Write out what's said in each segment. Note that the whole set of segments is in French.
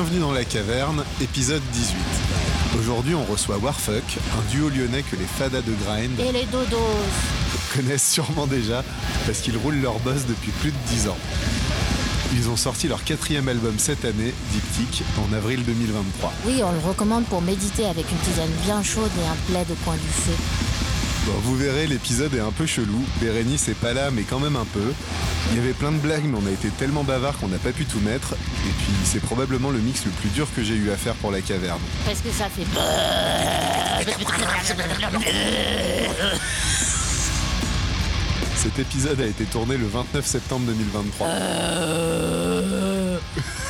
Bienvenue dans la caverne, épisode 18. Aujourd'hui, on reçoit Warfuck, un duo lyonnais que les fadas de grind Et les dodos connaissent sûrement déjà parce qu'ils roulent leur boss depuis plus de 10 ans. Ils ont sorti leur quatrième album cette année, Diptyque, en avril 2023. Oui, on le recommande pour méditer avec une tisane bien chaude et un plaid au coin du feu. Bon, vous verrez, l'épisode est un peu chelou. Bérénice est pas là, mais quand même un peu. Il y avait plein de blagues, mais on a été tellement bavard qu'on n'a pas pu tout mettre. Et puis, c'est probablement le mix le plus dur que j'ai eu à faire pour la caverne. Parce que ça fait... Cet épisode a été tourné le 29 septembre 2023. Eh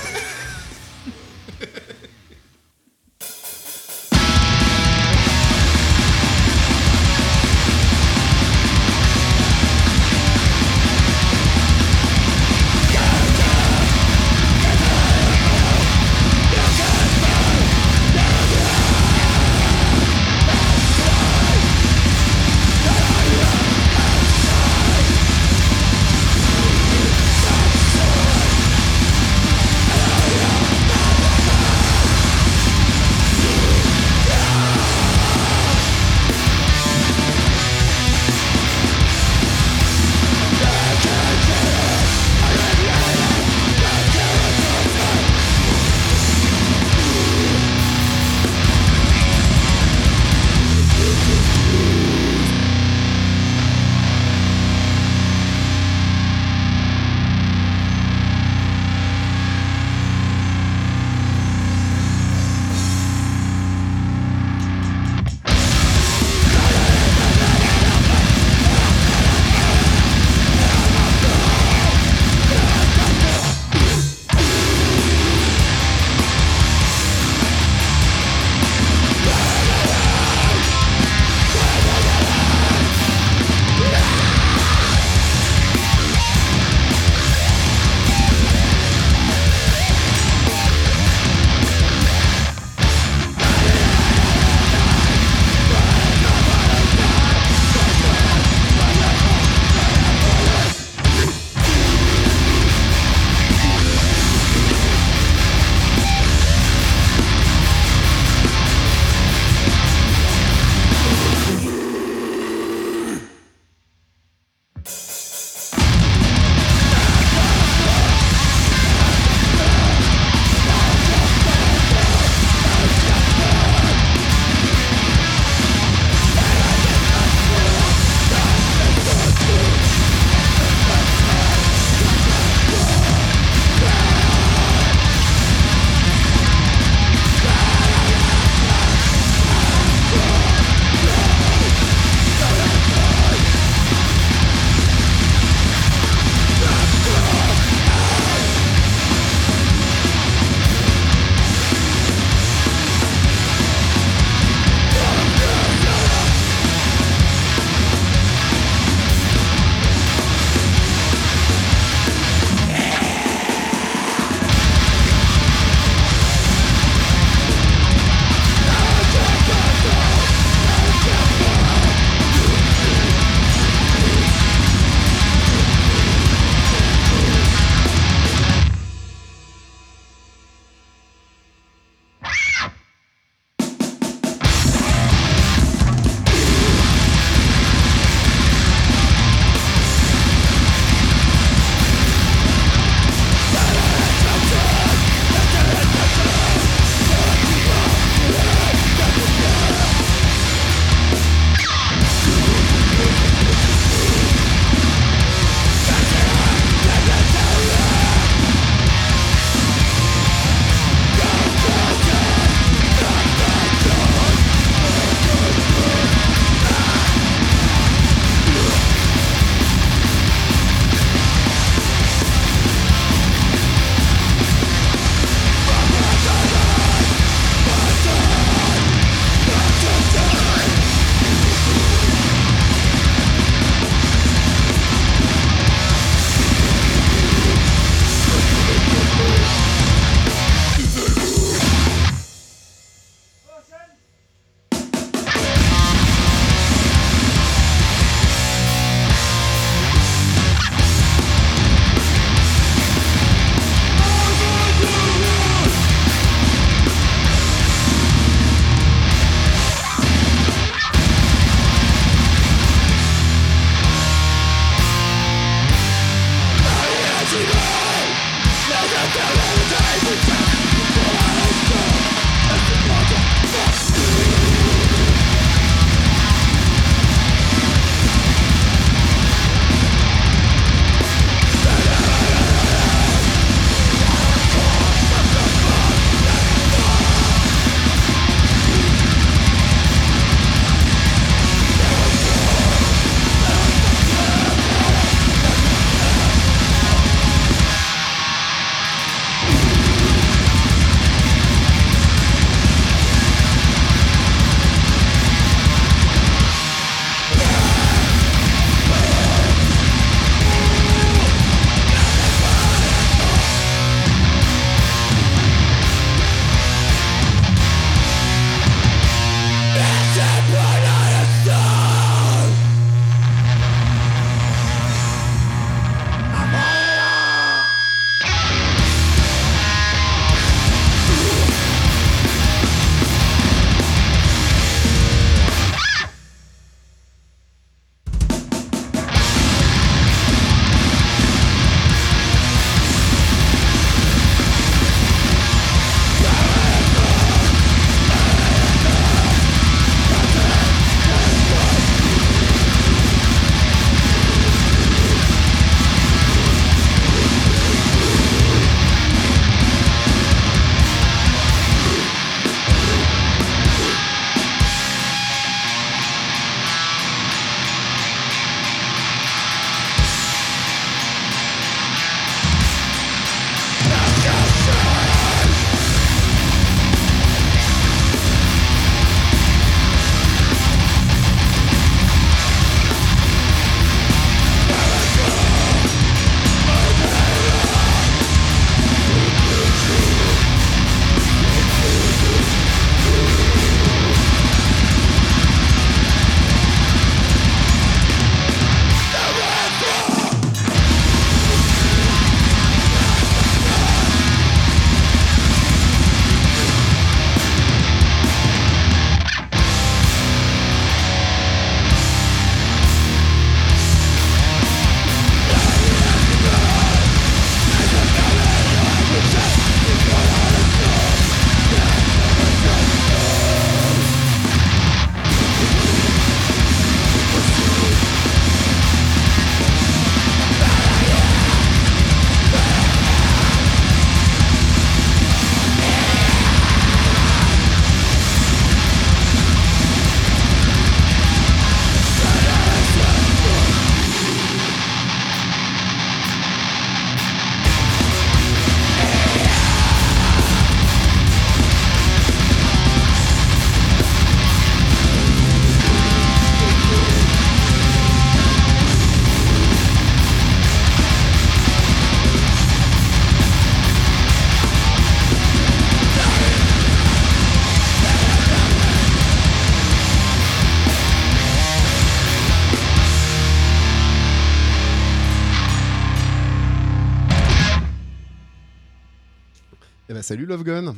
salut Love Gun.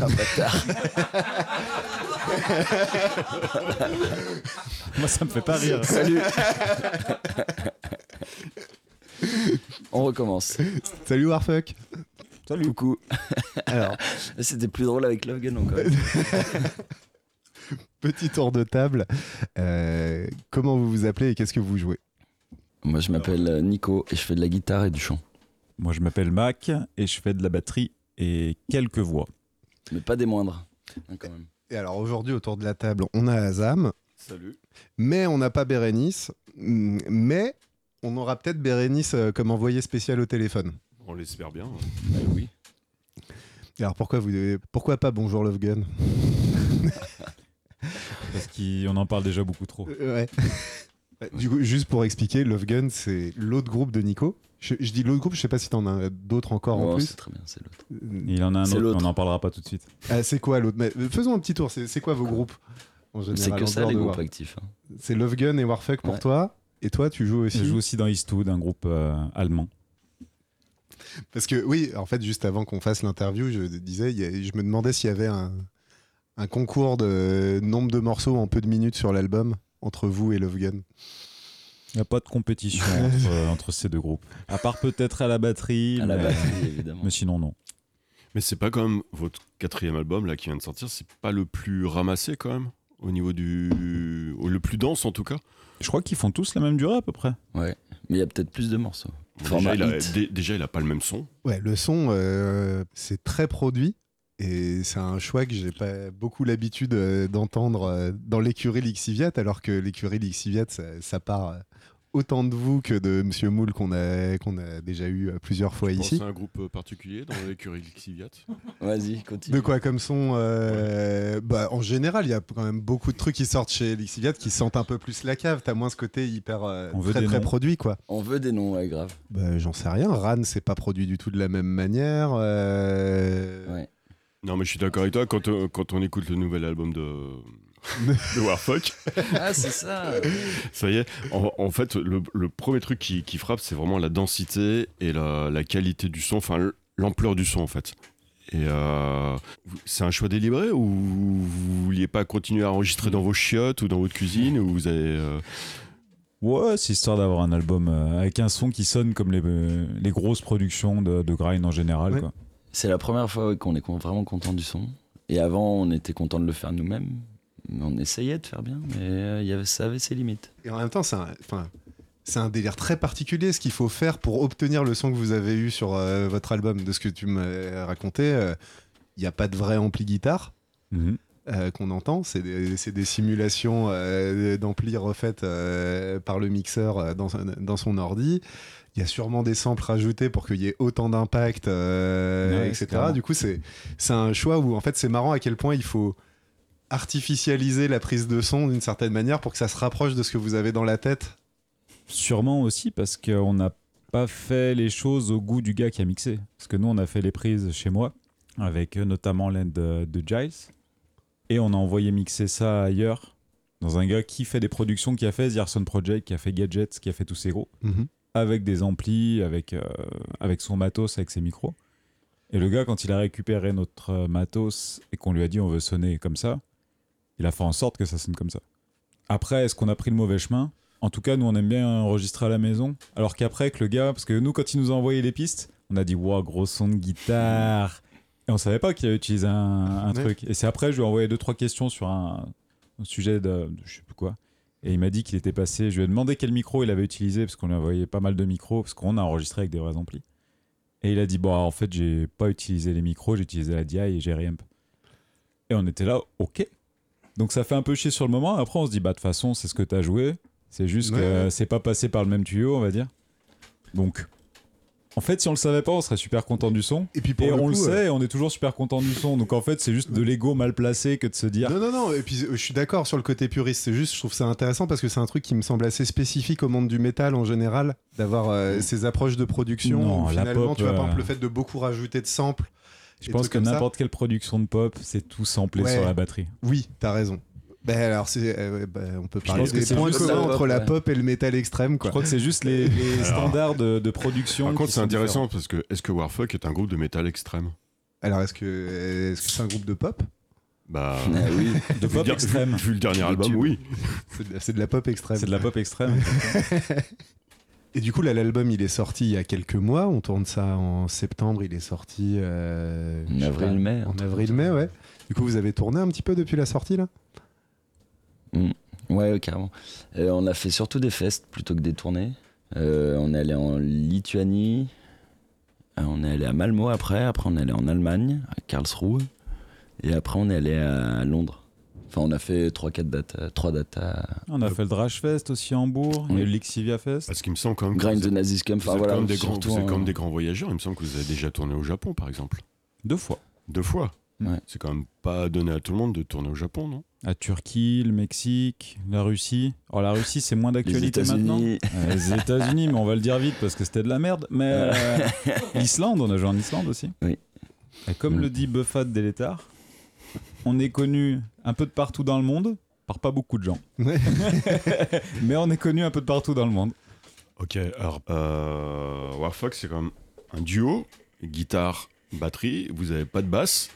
Ah, bâtard. Moi, ça me fait pas rire. Salut. On recommence. Salut Warfuck. Salut. Coucou. Alors, C'était plus drôle avec Logan encore. petit tour de table. Euh, comment vous vous appelez et qu'est-ce que vous jouez? Moi, je m'appelle Nico et je fais de la guitare et du chant. Moi, je m'appelle Mac et je fais de la batterie et quelques voix. Mais pas des moindres. hein, quand même. Et alors aujourd'hui autour de la table, on a Azam, Salut. mais on n'a pas Bérénice, mais on aura peut-être Bérénice euh, comme envoyé spécial au téléphone. On l'espère bien. Euh, oui. Alors pourquoi vous pourquoi pas bonjour Love Gun? Parce qu'on en parle déjà beaucoup trop. Euh, Ouais. Du coup, juste pour expliquer, Love Gun, c'est l'autre groupe de Nico. Je, je dis l'autre groupe, je sais pas si t'en as d'autres encore en Oh, plus. c'est très bien, c'est l'autre. Euh, Il en a un autre, on n'en parlera pas tout de suite. ah, c'est quoi l'autre? Mais, euh, Faisons un petit tour. C'est quoi vos groupes C'est que ça, les groupes War- actifs. hein. C'est Love Gun et Warfuck pour Ouais. toi. Et toi, tu joues aussi Je joue aussi dans Eastwood, un groupe euh, allemand. Parce que oui, en fait, juste avant qu'on fasse l'interview, je disais, je me demandais s'il y avait un, un concours de nombre de morceaux en peu de minutes sur l'album entre vous et Love Gun. Il n'y a pas de compétition entre, euh, entre ces deux groupes. À part peut-être à la batterie. À la mais, batterie, évidemment. mais sinon, non. Mais c'est pas quand même votre quatrième album là qui vient de sortir, c'est pas le plus ramassé quand même au niveau du le plus dense en tout cas. Je crois qu'ils font tous la même durée à peu près. Ouais. Mais il y a peut-être plus de morceaux. Il a, déjà il a pas le même son. Ouais, le son, euh, c'est très produit. Et c'est un choix que j'ai pas beaucoup l'habitude euh, d'entendre euh, dans l'écurie Lixiviat, alors que l'écurie Lixiviat, ça, ça part euh, autant de vous que de Monsieur Moule qu'on a, qu'on a déjà eu plusieurs fois ici. à un groupe particulier dans l'écurie Lixiviat. Vas-y, continue. De quoi comme son euh, bah, En général, il y a quand même beaucoup de trucs qui sortent chez Lixiviat qui sentent un peu plus la cave. T'as moins ce côté hyper euh, On veut très des très produit, quoi. On veut des noms, ouais, grave. Bah, J'en sais rien. Ran, c'est pas produit du tout de la même manière. euh, Ouais. Non mais je suis d'accord avec toi quand, euh, quand on écoute le nouvel album de de Warfuck, Ah, c'est ça. ça y est. En, en fait, le, le premier truc qui, qui frappe, c'est vraiment la densité et la, la qualité du son, enfin l'ampleur du son en fait. Et euh, vous- c'est un choix délibéré ou vous vouliez pas continuer à enregistrer dans vos chiottes ou dans votre cuisine ou vous avez euh, Ouais, c'est histoire d'avoir un album avec un son qui sonne comme les, les grosses productions de, de grind en général. Ouais. Quoi. C'est la première fois qu'on est vraiment content du son. Et avant, on était content de le faire nous-mêmes. On essayait de faire bien, mais euh, il y avait, ça avait ses limites. Et en même temps, c'est un, enfin, c'est un délire très particulier ce qu'il faut faire pour obtenir le son que vous avez eu sur euh, votre album. De ce que tu m'as raconté, euh, il n'y a pas de vrai ampli guitare Mhm. Euh, qu'on entend. C'est des, simulations euh, d'ampli refaites euh, par le mixeur euh, dans, dans son ordi. Il y a sûrement des samples rajoutés pour qu'il y ait autant d'impact, Ouais, etc. Du coup, c'est un choix où en fait c'est marrant à quel point il faut artificialiser la prise de son d'une certaine manière pour que ça se rapproche de ce que vous avez dans la tête Sûrement aussi parce qu'on n'a pas fait les choses au goût du gars qui a mixé. Parce que nous, on a fait les prises chez moi, avec notamment l'aide de, de Giles. Et on a envoyé mixer ça ailleurs, dans un gars qui fait des productions, qui a fait The Arson Project, qui a fait Gadgets, qui a fait tous ces gros, avec des amplis, avec, euh, avec son matos, avec ses micros. Et le gars, quand il a récupéré notre matos et qu'on lui a dit on veut sonner comme ça, il a fait en sorte que ça sonne comme ça. Après, est-ce qu'on a pris le mauvais chemin? En tout cas, nous, on aime bien enregistrer à la maison. Alors qu'après, que le gars, parce que nous, quand il nous a envoyé les pistes, on a dit Wow, gros son de guitare Et on savait pas qu'il avait utilisé un, un Ouais. truc. Et c'est après, je lui ai envoyé deux, trois questions sur un, un sujet de, de je sais plus quoi. Et il m'a dit qu'il était passé. Je lui ai demandé quel micro il avait utilisé, parce qu'on lui a envoyé pas mal de micros, parce qu'on a enregistré avec des vrais amplis. Et il a dit Bon, en fait, j'ai pas utilisé les micros, j'ai utilisé la DI et j'ai Reamp. Et on était là, ok. Donc ça fait un peu chier sur le moment. Après, on se dit Bah, de toute façon, c'est ce que t'as joué. C'est juste Ouais, que c'est pas passé par le même tuyau, on va dire. Donc, en fait, si on le savait pas, on serait super content du son. Et puis pour Et le on coup, le euh, sait, et on est toujours super content du son. Donc en fait, c'est juste de l'ego mal placé que de se dire. Non, non, non. Et puis, euh, je suis d'accord sur le côté puriste. C'est juste, je trouve ça intéressant parce que c'est un truc qui me semble assez spécifique au monde du métal en général, d'avoir euh, ces approches de production. Non, où la finalement, pop, tu vois, par euh, exemple, le fait de beaucoup rajouter de samples. Je pense que n'importe quelle production de pop, c'est tout samplé Ouais. sur la batterie. Oui, t'as raison. Ben alors, c'est, euh, ben, on peut parler des points communs la entre pop, la pop et le métal extrême, Je crois que c'est juste les, les Alors- standards de, de production. Par contre, c'est intéressant différents. parce que est-ce que Warfuck est un groupe de métal extrême? Alors, est-ce que c'est un groupe de pop? Bah, Ah oui. De vu, pop extrême. vu le dernier album, oui. C'est de, la- c'est de la pop extrême. C'est de la pop extrême. Et du coup, là, l'album, il est sorti il y a quelques mois. On tourne ça en septembre. Il est sorti euh, En je sais avril, pas, mai, un En avril-mai, ouais. Du coup, vous avez tourné un petit peu depuis la sortie, là? Ouais, ouais, carrément. Euh, on a fait surtout des fests plutôt que des tournées. Euh, on est allé en Lituanie. Euh, on est allé à Malmo après. Après, on est allé en Allemagne, à Karlsruhe. Et après, on est allé à Londres. Enfin, on a fait 3-4 dates, euh, 3 dates à On a fait le Drash Fest aussi à Hambourg. Eu Oui. l'Ixivia Fest. Parce qu'il me semble quand même Grind vous the êtes, Nazis Camp. Enfin, voilà, quand même des grands, surtout vous êtes quand même des grands voyageurs. Il me semble que vous avez déjà tourné au Japon, par exemple. Deux fois. Deux fois. Ouais. C'est quand même pas donné à tout le monde de tourner au Japon, non? À Turquie, le Mexique, la Russie. Oh, la Russie, c'est moins les d'actualité maintenant. États-Unis. Euh, les États-Unis, mais on va le dire vite parce que c'était de la merde. Mais euh, l'Islande, on a joué en Islande aussi. Oui. Et comme Mm. le dit Buffat Délétard, on est connu un peu de partout dans le monde par pas beaucoup de gens. Ouais. mais on est connu un peu de partout dans le monde. Ok, alors euh, Warfox, c'est quand même un duo, guitare, batterie, vous avez pas de basse.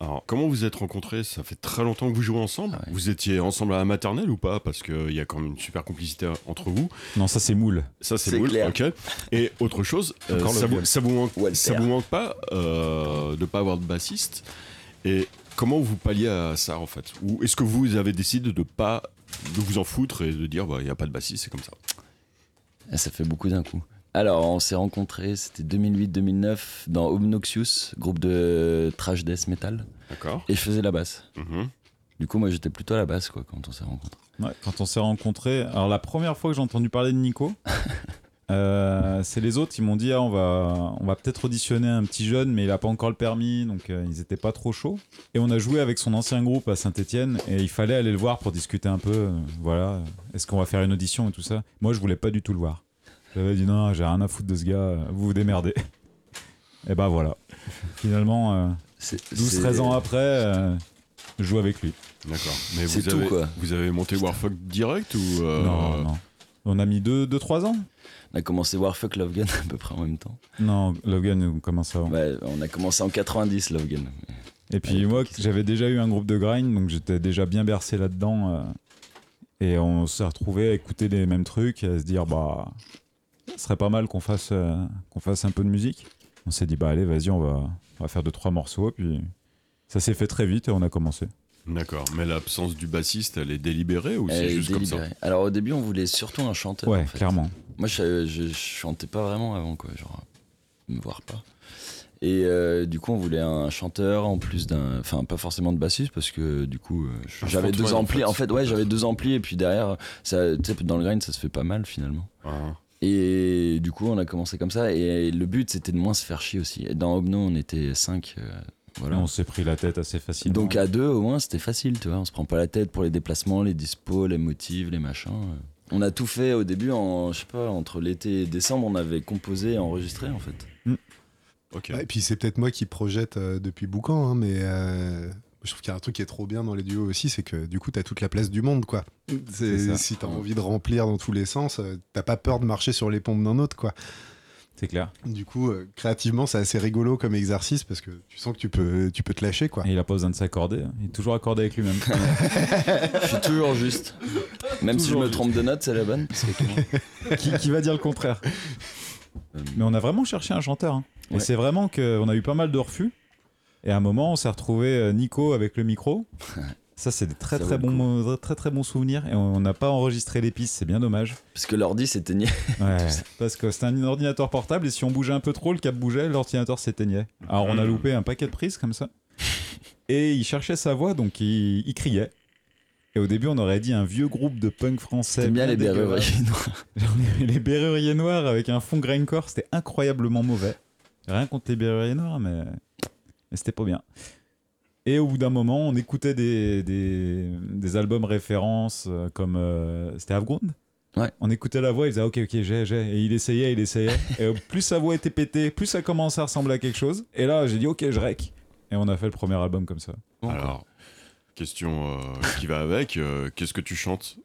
Alors, comment vous êtes rencontrés? Ça fait très longtemps que vous jouez ensemble. Ah ouais. Vous étiez ensemble à la maternelle ou pas? Parce qu'il y a quand même une super complicité entre vous. Non, ça c'est moule. Ça, c'est clair. Ok. Et autre chose, euh, ça, vous, ça, vous manque, Walter. ça vous manque pas euh, de pas avoir de bassiste? Et comment vous palliez à ça en fait? Ou est-ce que vous avez décidé de pas de vous en foutre et de dire bah il y a pas de bassiste, c'est comme ça? Ça fait beaucoup d'un coup. Alors, on s'est rencontrés, c'était 2008-2009, dans Obnoxious, groupe de trash death metal. D'accord. Et je faisais la basse. Mhm. Du coup, moi, j'étais plutôt à la basse, quoi, quand on s'est rencontrés. Ouais, quand on s'est rencontrés, alors la première fois que j'ai entendu parler de Nico, euh, c'est les autres, ils m'ont dit ah, on va, on va peut-être auditionner un petit jeune, mais il a pas encore le permis, donc euh, ils étaient pas trop chauds. Et on a joué avec son ancien groupe à Saint-Etienne, et il fallait aller le voir pour discuter un peu. euh, voilà, est-ce qu'on va faire une audition et tout ça. Moi, je voulais pas du tout le voir. J'avais dit non, j'ai rien à foutre de ce gars, euh, vous vous démerdez. et ben voilà. Finalement, euh, C'est- 12-13 c'est- ans après, euh, je joue avec lui. D'accord. Mais C'est vous tout, avez, quoi. vous avez monté Warfuck direct ou euh, Non, non. On a mis 2-3 ans On a commencé Warfuck Love Gun à peu près en même temps. Non, Logan, on commence avant. On a commencé en 90, Love Gun. Et puis moi, j'avais déjà eu un groupe de grind, donc j'étais déjà bien bercé là-dedans. euh, et on s'est retrouvés à écouter les mêmes trucs et à se dire, bah, ce serait pas mal qu'on fasse, euh, qu'on fasse un peu de musique. On s'est dit, bah allez, vas-y, on va, on va faire deux, trois morceaux. Puis ça s'est fait très vite et on a commencé. D'accord. Mais l'absence du bassiste, elle est délibérée ou c'est juste comme ça délibérée. Alors, au début, on voulait surtout un chanteur. Ouais, en fait. clairement. Moi, je, je, je chantais pas vraiment avant, quoi. Genre, me voir pas. Et euh, du coup, on voulait un chanteur en plus d'un. Enfin, pas forcément de bassiste, parce que du coup, euh, j'avais deux en amplis. fait. En fait, ouais, j'avais deux amplis, et puis derrière, ça, tu sais, dans le grind, ça se fait pas mal finalement. Ah. Et du coup, on a commencé comme ça. Et le but, c'était de moins se faire chier aussi. Et dans Obno, on était 5. voilà. On s'est pris la tête assez facilement. Donc à deux, au moins, c'était facile, tu vois. On se prend pas la tête pour les déplacements, les dispos, les motifs, les machins. On a tout fait au début, en, je sais pas, entre l'été et décembre, on avait composé et enregistré en fait. Ok. Ouais, et puis c'est peut-être moi qui projette euh, depuis Boucan, hein, mais euh, je trouve qu'il y a un truc qui est trop bien dans les duos aussi, c'est que du coup, t'as toute la place du monde, quoi. C'est- C'est ça. Si t'as envie de remplir dans tous les sens, euh, t'as pas peur de marcher sur les pompes d'un autre, quoi. c'est clair. Du coup, euh, créativement, c'est assez rigolo comme exercice parce que tu sens que tu peux, tu peux te lâcher, quoi. Et il a pas besoin de s'accorder. hein. Il est toujours accordé avec lui-même. Je suis toujours juste. Même si je me juste. trompe de note, c'est la bonne. qui, qui va dire le contraire? Euh, Mais on a vraiment cherché un chanteur. hein. Et Ouais. c'est vraiment qu'on a eu pas mal de refus. Et à un moment, on s'est retrouvé euh, Nico avec le micro. Ça, c'est des très très bons, mo- très très bons souvenirs. Et on n'a pas enregistré les pistes, c'est bien dommage. Parce que l'ordi s'éteignait. Ouais, parce que c'était un ordinateur portable et si on bougeait un peu trop, le câble bougeait, l'ordinateur s'éteignait. Alors on a Mhm. loupé un paquet de prises comme ça. Et il cherchait sa voix, donc il, il criait. Et au début, on aurait dit un vieux groupe de punk français. T'aimes bien les berruriers noirs. Les, Berruriers Noirs avec un fond grindcore, c'était incroyablement mauvais. Rien contre les Berruriers Noirs, mais, mais c'était pas bien. Et au bout d'un moment, on écoutait des, des, des albums références euh, comme. euh, c'était Avgrund Ouais. On écoutait la voix, il disait ok, ok, j'ai, j'ai. Et il essayait, il essayait. et euh, plus sa voix était pétée, plus ça commençait à ressembler à quelque chose. Et là, j'ai dit ok, je rec. Et on a fait le premier album comme ça. Bon, quoi. Alors, question euh, qui va avec, euh, qu'est-ce que tu chantes?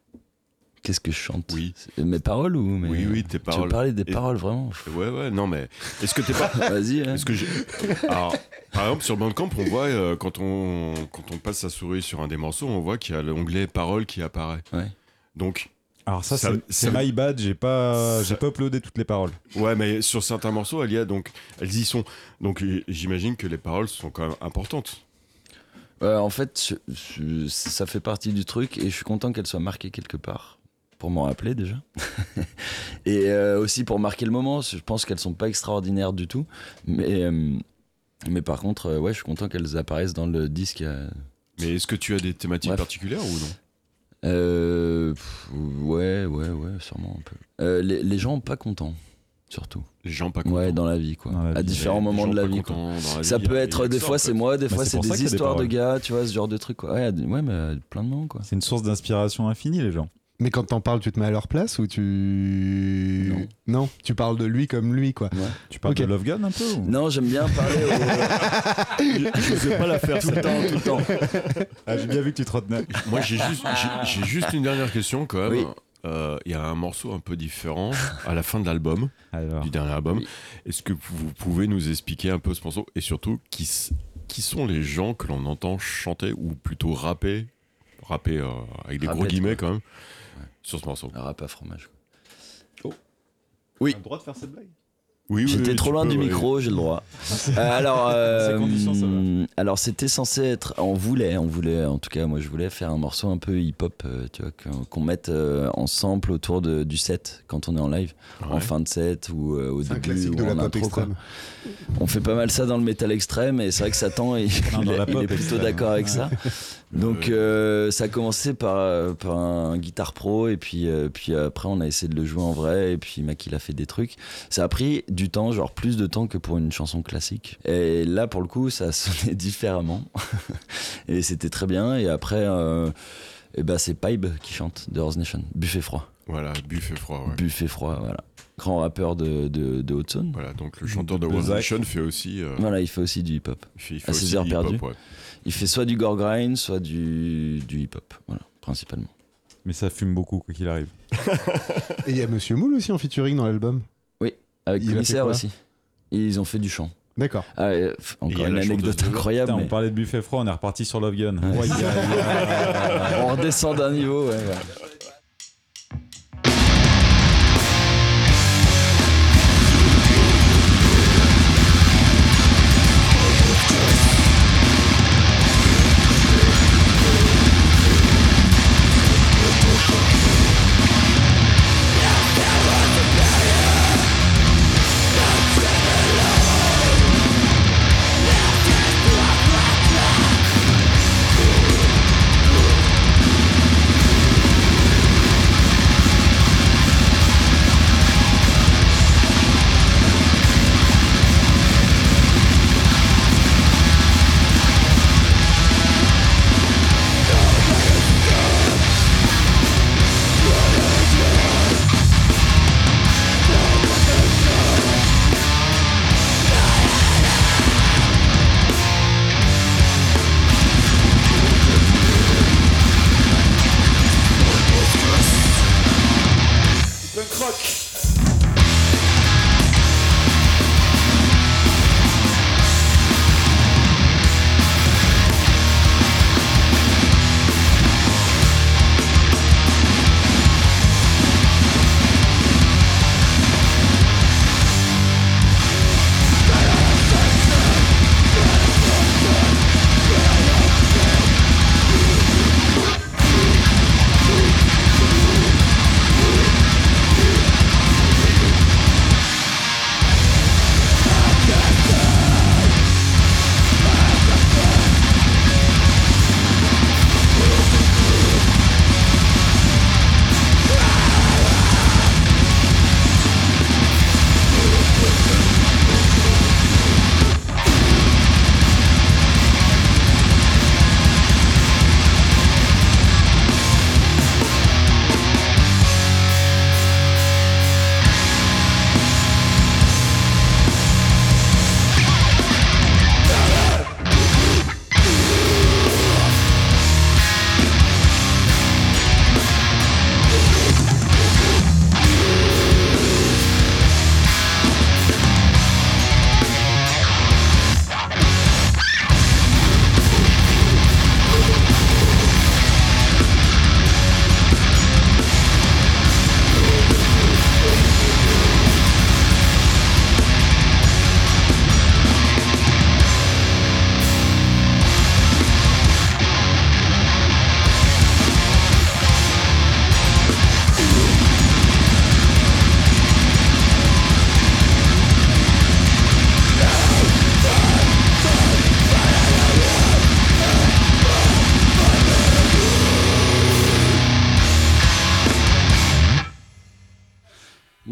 Qu'est-ce que je chante Oui. Mes paroles ou mes... Oui, oui, tes Tu veux paroles. parler des Et- paroles vraiment Ouais, ouais, non, mais est-ce que t'es pas. Vas-y. hein. Est-ce que j'ai- Alors, par exemple, sur Bandcamp, on voit euh, quand on quand on passe sa souris sur un des morceaux, on voit qu'il y a l'onglet paroles qui apparaît. Ouais. Donc, Alors ça, Ça- c'est- my bad, j'ai pas, j'ai Ça- pas uploadé toutes les paroles. ouais, mais sur certains morceaux, elle y a donc, elles y sont. Donc, j'imagine que les paroles sont quand même importantes. Ouais, en fait, je- je- ça fait partie du truc et je suis content qu'elle soit marquée quelque part. Pour m'en rappeler déjà. et euh, aussi pour marquer le moment. Je pense qu'elles sont pas extraordinaires du tout. Mais, euh, mais par contre, euh, ouais, je suis content qu'elles apparaissent dans le disque. euh, Mais est-ce que tu as des thématiques Bref. particulières ou non? Euh, pff, ouais, ouais, ouais, sûrement un peu. Euh, les, les gens pas contents, surtout. Les gens pas contents. Ouais, dans la vie, quoi. À vie. différents moments de la vie, quoi. la Ça vie, peut être, des fois c'est moi, des Bah, fois c'est des histoires de gars, tu vois, ce genre de trucs. quoi. Ouais, ouais, mais plein de noms, quoi. C'est une source d'inspiration infinie, les gens. Mais quand t'en parles, tu te mets à leur place ou tu. Non. tu parles de lui comme lui, quoi. Tu parles de Love Gun un peu ou- Non, j'aime bien parler au... Je sais pas la faire tout le temps, tout le temps. Ah, j'ai bien vu que tu te retenais. Moi, j'ai juste, j'ai- juste une dernière question quand même. Oui. Euh, Il y a un morceau un peu différent à la fin de l'album, du dernier album. Oui. Est-ce que vous pouvez nous expliquer un peu ce morceau et surtout qui, qui sont les gens que l'on entend chanter ou plutôt rapper, rapper euh, avec des gros guillemets quoi. quand même, sur ce morceau Un rap à fromage. quoi. oui. le droit de faire cette blague? Oui, oui, J'étais oui, trop loin peux, du ouais. micro, j'ai le droit. Euh, alors, euh, ça va. alors c'était censé être, on voulait, on voulait, en tout cas moi je voulais faire un morceau un peu hip-hop, euh, tu vois, qu'on mette euh, en sample autour de, du set quand on est en live, en fin de set ou euh, au un début classique ou de la en pop intro. quoi. On fait pas mal ça dans le métal extrême et c'est vrai que Satan il, Non, il il est plutôt d'accord avec Ouais. ça. Donc euh, ça a commencé par, par un guitare pro et puis, euh, puis après on a essayé de le jouer en vrai et puis Mac il a fait des trucs. Ça a pris du temps, genre plus de temps que pour une chanson classique. Et là pour le coup ça sonné différemment et c'était très bien. Et après euh, et ben c'est Pipe qui chante de Horse Nation, Buffet froid. Voilà, buffet froid. ouais. Buffet froid, voilà. Grand rappeur de, de, de Haute-Saône. Voilà, donc le chanteur de De One. Nation fait aussi, euh, Voilà, il fait aussi du hip-hop. il fait, il fait À aussi ses heures du hip-hop, perdues. ouais. Il fait soit du gore grind, soit du, du hip-hop, voilà, principalement. Mais ça fume beaucoup, quoi qu'il arrive. Et il y a Monsieur Moule aussi en featuring dans l'album. Avec Il commissaire aussi. Ils ont fait du chant. D'accord. Ah, euh, encore a une anecdote incroyable. Putain, on parlait de buffet froid, on est reparti sur Love Gun. Ouais. Ouais, y a- y a- On redescend d'un niveau, ouais. ouais.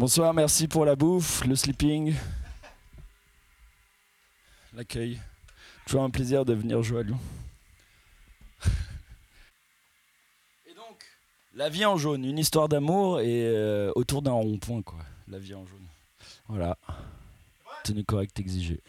Bonsoir, merci pour la bouffe, le sleeping, l'accueil. Toujours un plaisir de venir jouer à Lyon. Et donc, la vie en jaune, une histoire d'amour et euh, autour d'un rond-point, quoi. La vie en jaune. Voilà. Tenue correcte exigée.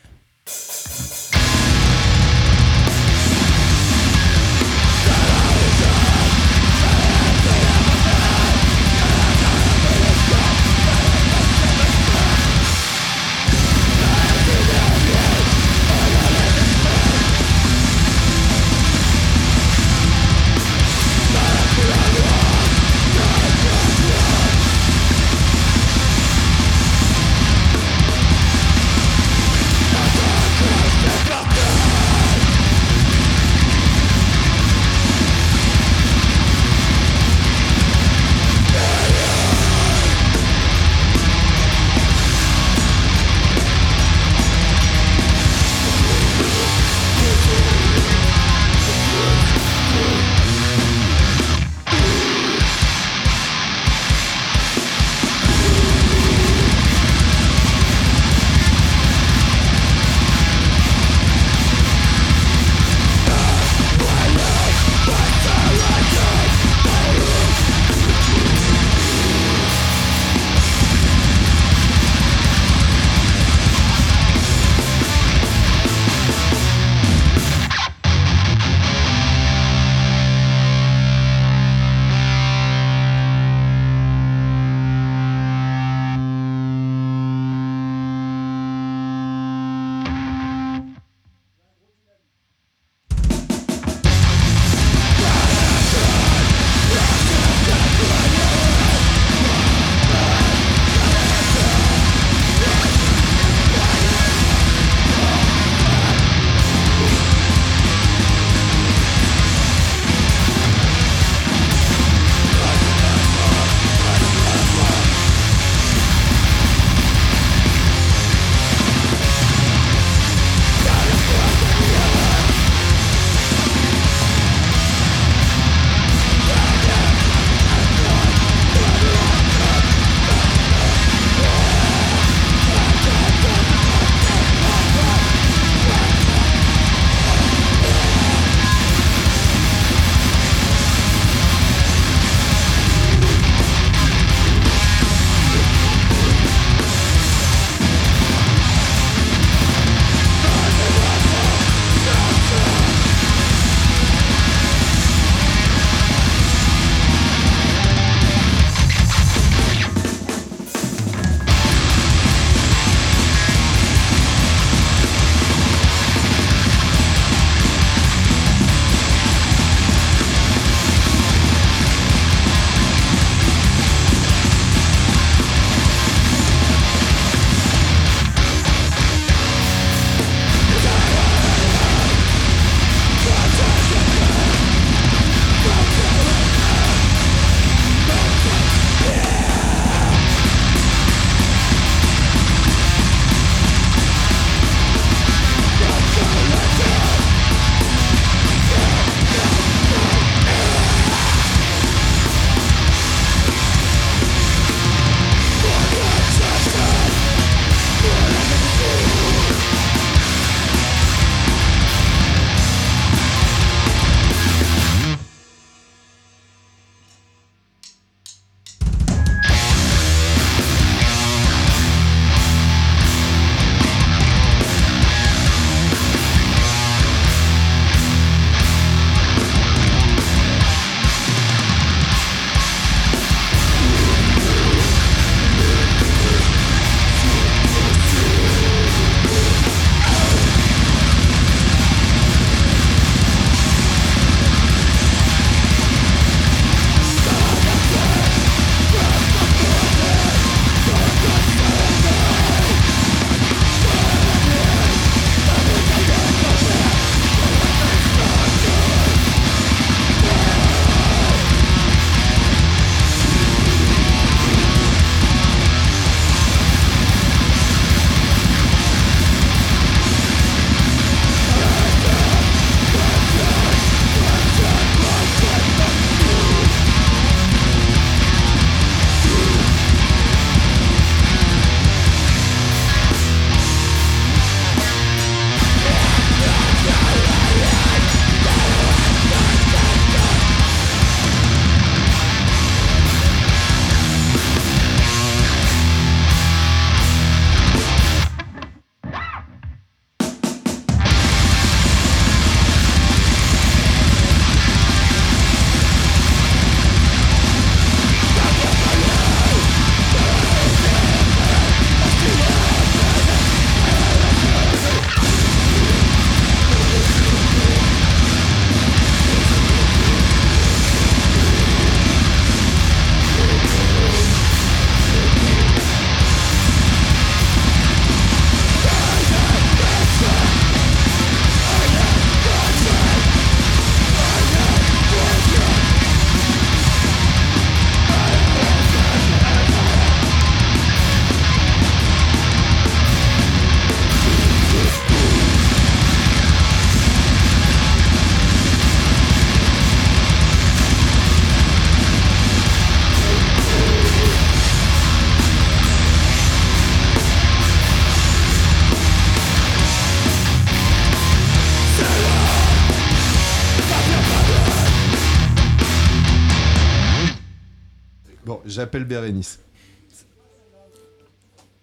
J'appelle Bérénice.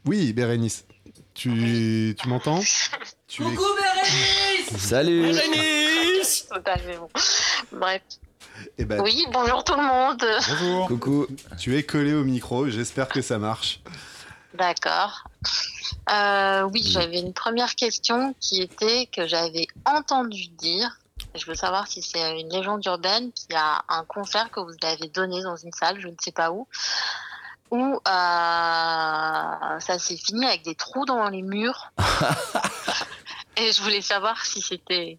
Oui, Bérénice. Tu, tu m'entends? Tu es... Salut Totalement. Bref. Eh ben, Oui, bonjour tout le monde. Bonjour. Coucou tu es collé au micro, j'espère que ça marche. D'accord. Euh, oui, j'avais une première question qui était que j'avais entendu dire. Je veux savoir si c'est une légende urbaine qu'il y a un concert que vous avez donné dans une salle, je ne sais pas où, où euh, ça s'est fini avec des trous dans les murs. et je voulais savoir si c'était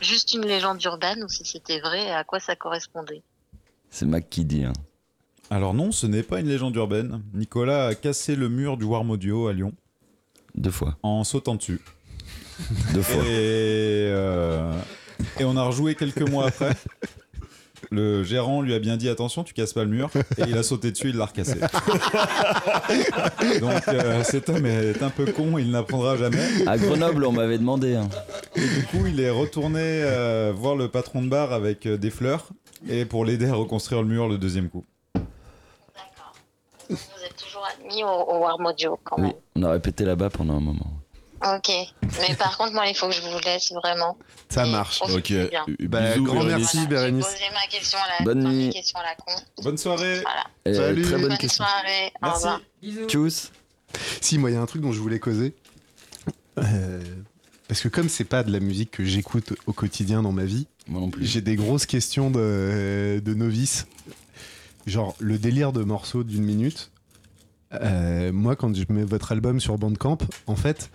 juste une légende urbaine ou si c'était vrai et à quoi ça correspondait. C'est Mac qui dit. hein. Alors non, ce n'est pas une légende urbaine. Nicolas a cassé le mur du Warm Audio à Lyon Deux fois. en sautant dessus. Deux fois. Et, euh, et on a rejoué quelques mois après. Le gérant lui a bien dit attention, tu casses pas le mur. Et il a sauté dessus, il l'a recassé. Donc euh, cet homme est un peu con, il n'apprendra jamais. À Grenoble, on m'avait demandé. hein. Et du coup, il est retourné euh, voir le patron de bar avec euh, des fleurs et pour l'aider à reconstruire le mur le deuxième coup. D'accord. Vous êtes toujours admis au, au Warm Audio quand Oui, même. on a répété là-bas pendant un moment. Ok. Mais par contre, moi, il faut que je vous laisse vraiment. Ça Et marche. Ok. bien. Bah, Bisous, grand Bérénice. merci, Bérénice. J'ai posé ma question à la, Bonne ma nuit. question à la con. Bonne soirée. Voilà. Et Salut. Très bonne Bonne question. soirée. Au Merci. revoir. Tchuss Si, moi, il y a un truc dont je voulais causer. Euh, parce que comme c'est pas de la musique que j'écoute au quotidien dans ma vie, Moi non plus. j'ai des grosses questions de, de novice. Genre, le délire de morceaux d'une minute. Euh, moi, quand je mets votre album sur Bandcamp, en fait,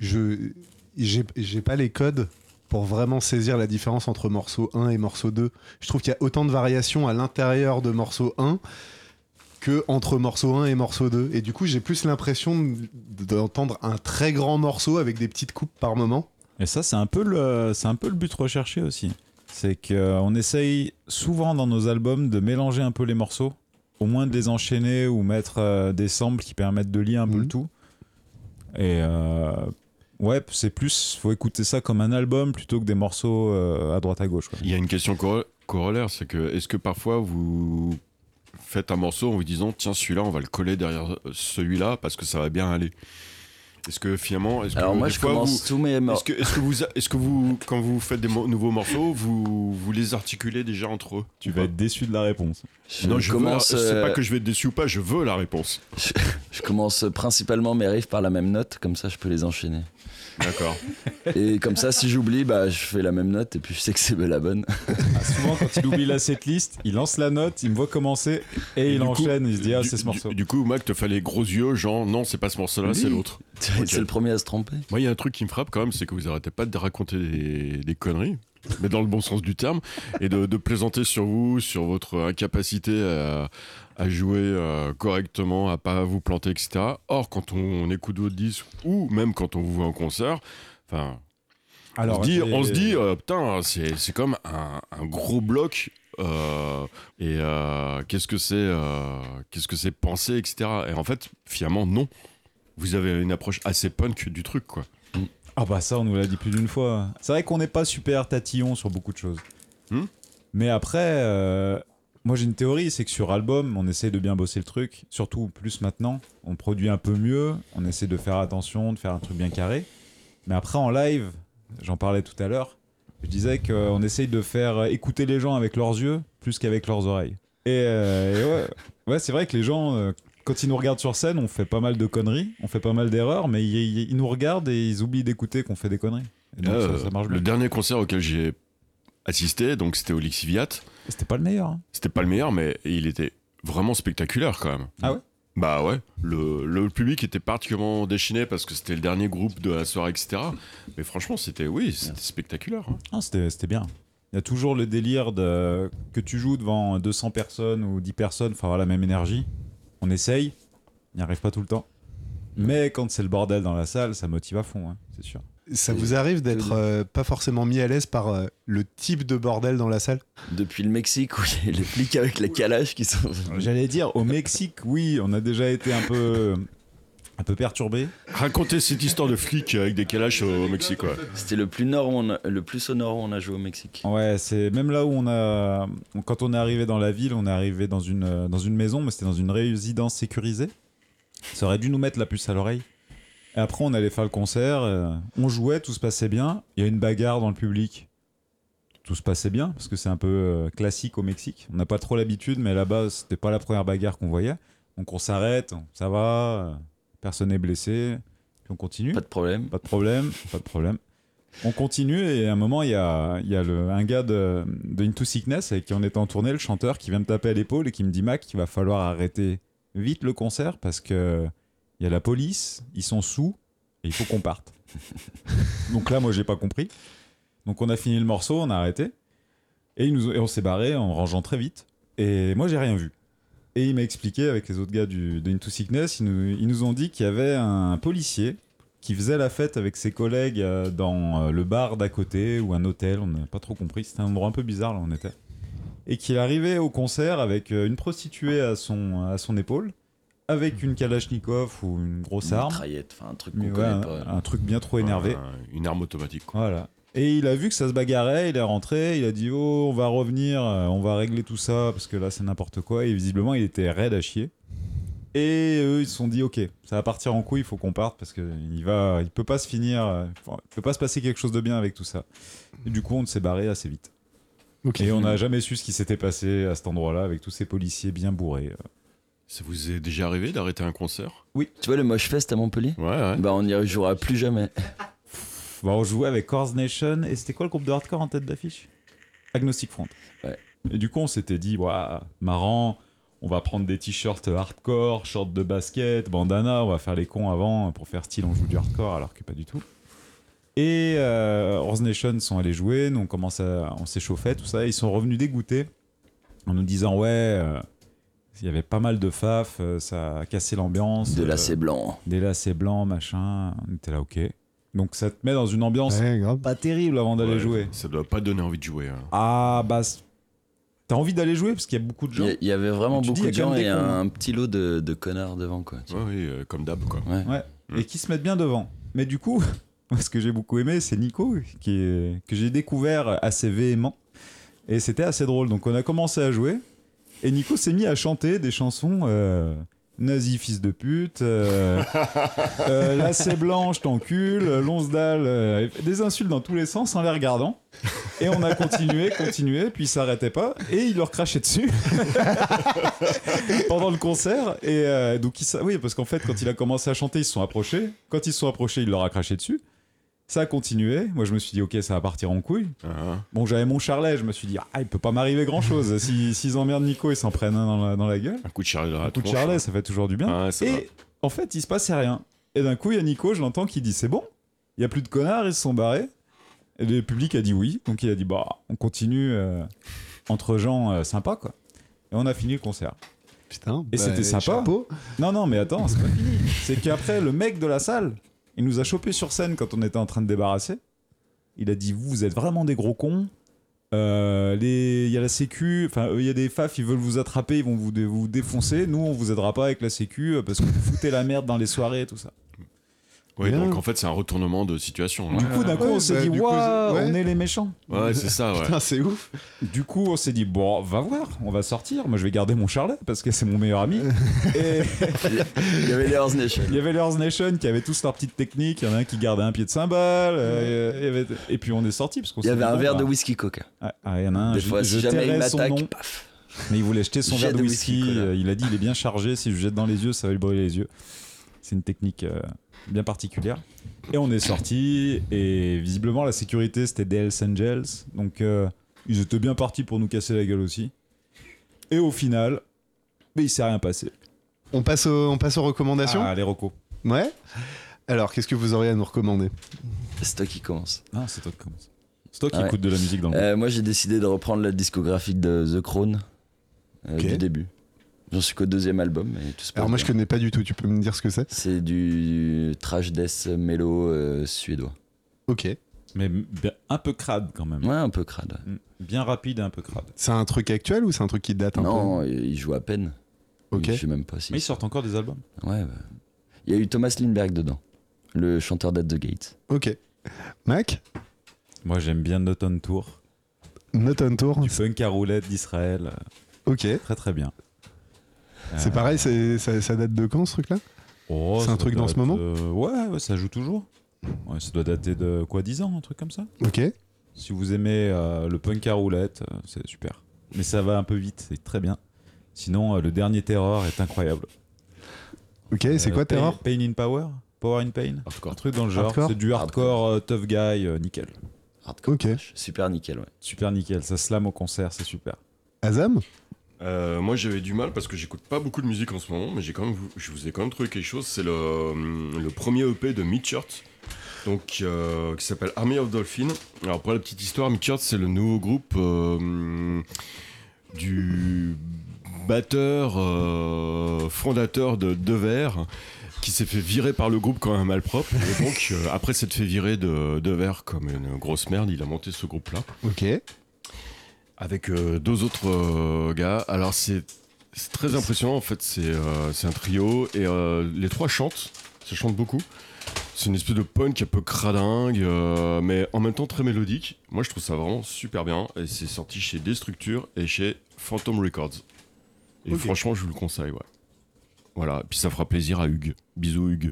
je j'ai pas les codes pour vraiment saisir la différence entre morceau 1 et morceau 2. Je trouve qu'il y a autant de variations à l'intérieur de morceau 1 que entre morceau 1 et morceau 2. Et du coup, j'ai plus l'impression d'entendre un très grand morceau avec des petites coupes par moment. Et ça, c'est un peu le, c'est un peu le but recherché aussi. C'est qu'on essaye souvent dans nos albums de mélanger un peu les morceaux, au moins de les enchaîner ou mettre euh, des samples qui permettent de lier un peu Mhm. le tout. Et euh, ouais, c'est plus, faut écouter ça comme un album plutôt que des morceaux euh, à droite à gauche. quoi. Il y a une question coro- corollaire, c'est que est-ce que parfois vous faites un morceau en vous disant tiens celui-là on va le coller derrière celui-là parce que ça va bien aller? Est-ce que finalement, est-ce que Alors moi, des je fois, commence vous- tous mes Est-ce morceaux. que, est-ce que vous, est-ce que vous, quand vous faites des mo- nouveaux morceaux, vous, vous les articulez déjà entre eux? Tu vas être déçu de la réponse. Je Non, je commence, la- C'est euh, pas que je vais être déçu ou pas, je veux la réponse. je commence principalement mes riffs par la même note, comme ça je peux les enchaîner. D'accord. Et comme ça, si j'oublie, bah je fais la même note et puis je sais que c'est la bonne. Ah, souvent, quand il oublie la setlist, il lance la note, il me voit commencer et, il coup- enchaîne. il se dit ah c'est ce morceau. Du, du coup, Mac te fait les gros yeux, genre non, c'est pas ce morceau-là, c'est l'autre. C'est le premier à se tromper. Moi, il y a un truc qui me frappe quand même, c'est que vous arrêtez pas de raconter des, des conneries, mais dans le bon sens du terme, et de, de plaisanter sur vous, sur votre incapacité à, à jouer euh, correctement, à pas vous planter, etc. Or, quand on, on écoute votre disque, ou même quand on vous voit en concert, enfin, on se dit, j'ai- on se dit euh, putain, c'est comme un, un gros bloc. euh, et qu'est-ce que c'est qu'est-ce que c'est penser etc et en fait finalement non vous avez une approche assez punk du truc quoi Ah bah ça, on nous l'a dit plus d'une fois. C'est vrai qu'on n'est pas super tatillon sur beaucoup de choses. Hmm. Mais après, euh, moi j'ai une théorie, c'est que sur album, on essaie de bien bosser le truc, surtout plus maintenant. On produit un peu mieux, on essaie de faire attention, de faire un truc bien carré. Mais après en live, j'en parlais tout à l'heure, je disais qu'on essaye de faire écouter les gens avec leurs yeux plus qu'avec leurs oreilles. Et, euh, et ouais, ouais c'est vrai que les gens, euh, quand ils nous regardent sur scène, on fait pas mal de conneries, on fait pas mal d'erreurs, mais ils, ils- nous regardent et ils oublient d'écouter qu'on fait des conneries. Et donc, Euh, ça, ça marche bien. le dernier concert auquel j'ai assisté donc c'était au Lixiviat C'était pas le meilleur. hein. c'était pas le meilleur mais il était vraiment spectaculaire quand même Ah ouais? Bah ouais le, le public était particulièrement déchaîné parce que c'était le dernier groupe de la soirée etc mais franchement c'était oui c'était spectaculaire hein. Ah, c'était c'était bien. Il y a toujours le délire de que tu joues devant 200 personnes ou 10 personnes, faut avoir la même énergie. On essaye, on n'y arrive pas tout le temps. Mais quand c'est le bordel dans la salle, ça motive à fond, hein, c'est sûr. Ça vous arrive d'être euh, pas forcément mis à l'aise par euh, le type de bordel dans la salle? Depuis le Mexique où il y a les flics avec les calages qui sont. J'allais dire, au Mexique, oui, on a déjà été un peu un peu perturbé. Racontez cette histoire de flic avec des calaches au Mexique. C'était le plus nord, on a- le plus au nord où on a joué au Mexique. Ouais, c'est même là où on a. Quand on est arrivé dans la ville, on est arrivé dans une, dans une maison, mais c'était dans une résidence sécurisée. Ça aurait dû nous mettre la puce à l'oreille. Et après, on allait faire le concert. euh, on jouait, tout se passait bien. Il y a une bagarre dans le public. Tout se passait bien, parce que c'est un peu euh, classique au Mexique. On n'a pas trop l'habitude, mais là-bas, c'était pas la première bagarre qu'on voyait. Donc on s'arrête, ça va, euh, personne n'est blessé, puis on continue. Pas de problème. Pas de problème, pas de problème. On continue et à un moment, il y a, il y a le, un gars de, de Into Sickness avec qui on était en tournée, le chanteur, qui vient me taper à l'épaule et qui me dit Mac, il va falloir arrêter vite le concert parce que il y a la police, ils sont sous et il faut qu'on parte. Donc là, moi, j'ai pas compris. Donc on a fini le morceau, on a arrêté et, ils nous, et on s'est barré en rangeant très vite. Et moi, j'ai rien vu. Et il m'a expliqué avec les autres gars du, de Into Sickness, ils nous, ils nous ont dit qu'il y avait un policier qui faisait la fête avec ses collègues euh, dans euh, le bar d'à côté ou un hôtel, on n'a pas trop compris, c'était un endroit un peu bizarre là où on était. Et qu'il arrivait au concert avec euh, une prostituée à son, à son épaule, avec une Kalachnikov ou une grosse Une arme, mitraillette, enfin un truc mais qu'on ouais, connaît un, pas. un truc bien trop énervé. Un- Une arme automatique, quoi. Voilà. Et il a vu que ça se bagarrait, il est rentré, il a dit Oh, on va revenir, euh, on va régler tout ça parce que là c'est n'importe quoi. Et visiblement il était raide à chier. Et eux ils se sont dit Ok, ça va partir en couille, il faut qu'on parte parce qu'il va, il peut pas se finir, euh, il peut pas se passer quelque chose de bien avec tout ça. Et du coup on s'est barré assez vite. Et on n'a jamais su ce qui s'était passé à cet endroit-là avec tous ces policiers bien bourrés. Ça vous est déjà arrivé d'arrêter un concert? Tu vois le Mosh Fest à Montpellier? Ouais, ouais. Bah on n'y rejouera plus jamais. Bah, on jouait avec Corrs Nation et c'était quoi le groupe de hardcore en tête d'affiche? Agnostic Front. Ouais. Et du coup, on s'était dit, Ouah, marrant, on va prendre des t-shirts hardcore, shorts de basket, bandana, on va faire les cons avant pour faire style, on joue du hardcore alors que pas du tout. Et euh, Horse Nation sont allés jouer, nous on commence à, on s'échauffait, tout ça, et ils sont revenus dégoûtés en nous disant ouais, euh, il y avait pas mal de faf, euh, ça a cassé l'ambiance. De euh, lacets blancs. des lacets blancs, machin. On était là, ok. Donc ça te met dans une ambiance Ouais, pas terrible avant d'aller Ouais, jouer. Ça doit pas donner envie de jouer. hein. Ah bah t'as envie d'aller jouer parce qu'il y a beaucoup de gens. il y avait vraiment dis, beaucoup de gens et cons, un, hein. petit lot de, de connards devant quoi. tu Ouais, oui, euh, comme d'hab, quoi. Ouais. Ouais. Mm. Et qui se mettent bien devant. Mais du coup, ce que j'ai beaucoup aimé, c'est Nico qui est, que j'ai découvert assez véhément. Et c'était assez drôle. Donc on a commencé à jouer et Nico s'est mis à chanter des chansons. Euh, Nazi fils de pute, euh, euh, lacet blanc, je t'encule, Lonsdal, euh, des insultes dans tous les sens en les regardant. Et on a continué, continué, puis il s'arrêtait pas, et il leur crachait dessus pendant le concert. Et euh, donc, oui, parce qu'en fait, quand il a commencé à chanter, ils se sont approchés. Quand ils se sont approchés, il leur a craché dessus. Ça a continué. Moi, je me suis dit, ok, ça va partir en couille. Ah, Bon, j'avais mon charlet, je me suis dit, ah, il peut pas m'arriver grand chose. S'ils si, emmerdent Nico, ils s'en prennent un dans la, dans la gueule. un coup de charlet dans la Un coup de tronche, charlet, ça fait toujours du bien. Ah, ouais, ça va. Et en fait, il se passait rien. Et d'un coup, il y a Nico, je l'entends qui dit c'est bon, il y a plus de connards, ils se sont barrés. Et le public a dit oui. Donc il a dit bah, on continue euh, entre gens euh, sympas, quoi. Et on a fini le concert. Putain. Et c'était sympa. chapeau. Non, non, mais attends, c'est pas fini. C'est qu'après, le mec de la salle, il nous a chopé sur scène quand on était en train de débarrasser. Il a dit Vous, êtes vraiment des gros cons. Euh, Il y a la sécu, enfin, eux, il y a des faf, ils veulent vous attraper, ils vont vous, vous défoncer. Nous, on vous aidera pas avec la sécu euh, parce que vous foutez la merde dans les soirées et tout ça. Oui, Bien. donc en fait, c'est un retournement de situation. hein. Du coup, d'un coup, Ouais, on s'est bah, dit Waouh, ouais. on est les méchants. Ouais, c'est ça, ouais. Putain, c'est ouf. Du coup, on s'est dit Bon, va voir, on va sortir. Moi, je vais garder mon charlet parce que c'est mon meilleur ami. et. Il y avait les Horse Nation. Il y avait les Horse Nation qui avaient tous leurs petites techniques. Il y en a un qui gardait un pied de cymbale. euh, il y avait- Et puis on est sorti. Parce qu'on Il y avait un verre bah, de whisky coca. Ah, ah, il y en a un. Des je, fois, je si jamais il m'attaque, paf. mais il voulait jeter son verre de whisky. euh, il a dit il est bien chargé. Si je jette dans les yeux, ça va lui brûler les yeux. C'est une technique euh, bien particulière. Et on est sorti. Et visiblement, la sécurité, c'était des Hells Angels. Donc euh, ils étaient bien partis pour nous casser la gueule aussi. Et au final, mais il s'est rien passé. On passe, au- on passe aux recommandations Ah, les recos. Ouais. Alors, qu'est-ce que vous auriez à nous recommander? C'est toi qui commence. Ah, c'est toi qui commence. C'est toi qui Ah ouais. écoutes de la musique dans le. Euh, moi, j'ai décidé de reprendre la discographique de The Crown euh, du début. J'en suis qu'au deuxième album, tout Alors, moi, je bien. connais pas du tout. Tu peux me dire ce que c'est? C'est du trash death mélo euh, suédois. Ok. Mais un peu crade quand même. Ouais, un peu crade. Mm. Bien rapide et un peu crade. C'est un truc actuel ou c'est un truc qui date un Non, il joue à peine. Ok. Je sais même pas si. Mais ils sortent encore des albums? Ouais, bah. Il y a eu Thomas Lindbergh dedans, le chanteur d'At the Gate. Ok. Mac? Moi, j'aime bien Not on Tour. Not on tour Du punk à roulette d'Israël. Ok. Très, très bien. C'est Euh, pareil, c'est- ça, ça date de quand ce truc-là? Oh, c'est un truc dans ce moment? euh, ouais, ouais, ça joue toujours. Ouais, ça doit dater de quoi 10 ans, un truc comme ça? Ok. Si vous aimez euh, le punk à roulette, euh, c'est super. Mais ça va un peu vite, c'est très bien. Sinon, euh, le dernier Terror est incroyable. Ok, c'est quoi Pain- Terror? Pain in Power? Power in Pain? Un truc dans le genre. C'est du hardcore, euh, tough guy, euh, nickel. Hardcore Ok. trash. Super nickel, ouais. Super nickel. Ça slam au concert, c'est super. Azam? Euh, moi j'avais du mal parce que j'écoute pas beaucoup de musique en ce moment, mais j'ai quand même, je vous ai quand même trouvé quelque chose. C'est le, hum, premier EP de Midchurch, donc euh, qui s'appelle Army of Dolphin. Alors pour la petite histoire, Midchurch c'est le nouveau groupe euh, du batteur fondateur de Devers qui s'est fait virer par le groupe quand même malpropre. Et donc après s'être fait virer de Devers comme une grosse merde, il a monté ce groupe là Ok. Avec euh, deux autres euh, gars. Alors c'est très impressionnant en fait, c'est euh, un trio et les trois chantent, ça chante beaucoup. C'est une espèce de punk un peu cradingue, mais en même temps très mélodique. Moi je trouve ça vraiment super bien et c'est sorti chez Destructure et chez Phantom Records. Et franchement je vous le conseille, ouais. Voilà, puis ça fera plaisir à Hugues. Bisous Hugues.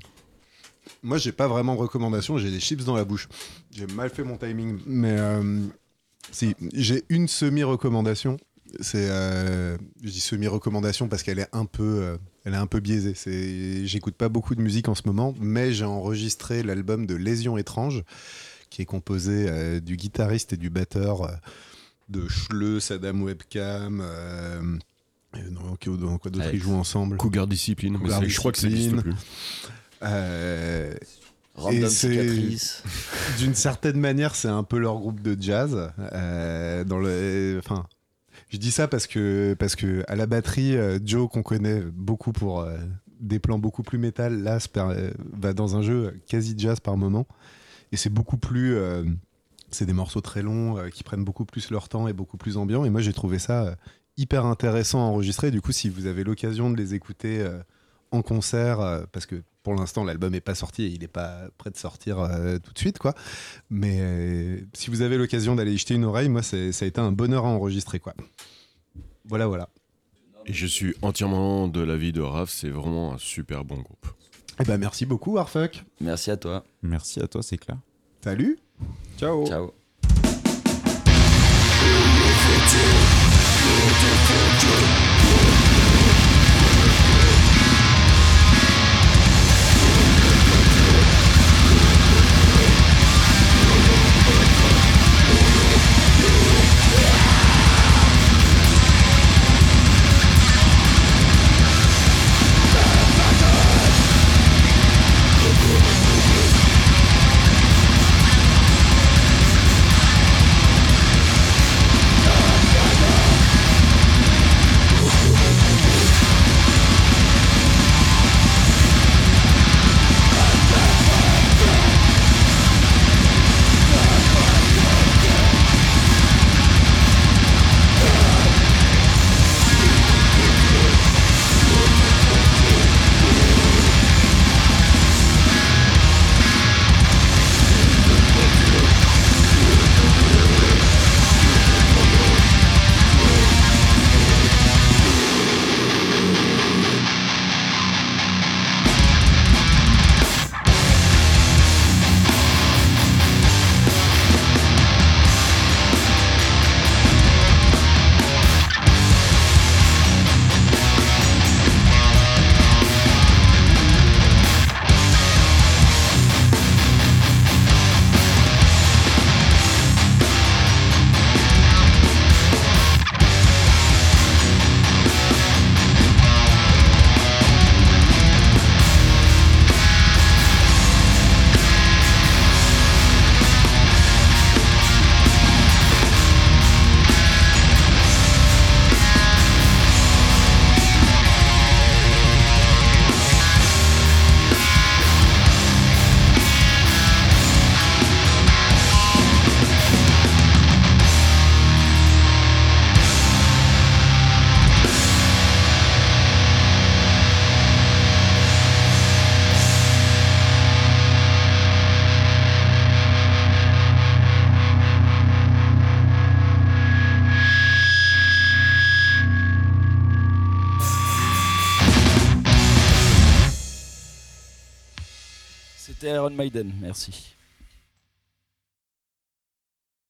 Moi, j'ai pas vraiment de recommandation, j'ai des chips dans la bouche. J'ai mal fait mon timing, mais si, j'ai une semi-recommandation. C'est, euh, je dis semi-recommandation parce qu'elle est un peu, euh, elle est un peu biaisée. C'est, j'écoute pas beaucoup de musique en ce moment, mais j'ai enregistré l'album de Lésion étrange, qui est composé euh, du guitariste et du batteur euh, de Schleu, Saddam Webcam. Dans, quoi d'autre ils jouent ensemble? Cougar Discipline, mais je crois que ça Discipline. n'existe plus. Euh, Random c'est- cicatrice. d'une certaine manière, c'est un peu leur groupe de jazz. euh, dans le, enfin, je dis ça parce que parce que à la batterie, euh, Joe qu'on connaît beaucoup pour euh, des plans beaucoup plus métal, là, va dans un jeu quasi jazz par moment, et c'est beaucoup plus. euh, c'est des morceaux très longs qui prennent beaucoup plus leur temps et beaucoup plus ambiants. Et moi, j'ai trouvé ça hyper intéressant à enregistrer. Du coup, si vous avez l'occasion de les écouter en concert, parce que pour l'instant, l'album n'est pas sorti et il n'est pas prêt de sortir euh, tout de suite, quoi. Mais euh, si vous avez l'occasion d'aller y jeter une oreille, moi, c'est- ça a été un bonheur à enregistrer, quoi. Voilà, voilà. Et je suis entièrement de l'avis de Raph, c'est vraiment un super bon groupe. Eh ben, merci beaucoup, Warfuck. Merci à toi. Merci à toi, c'est clair. Salut. Ciao. Ciao. Maiden, merci.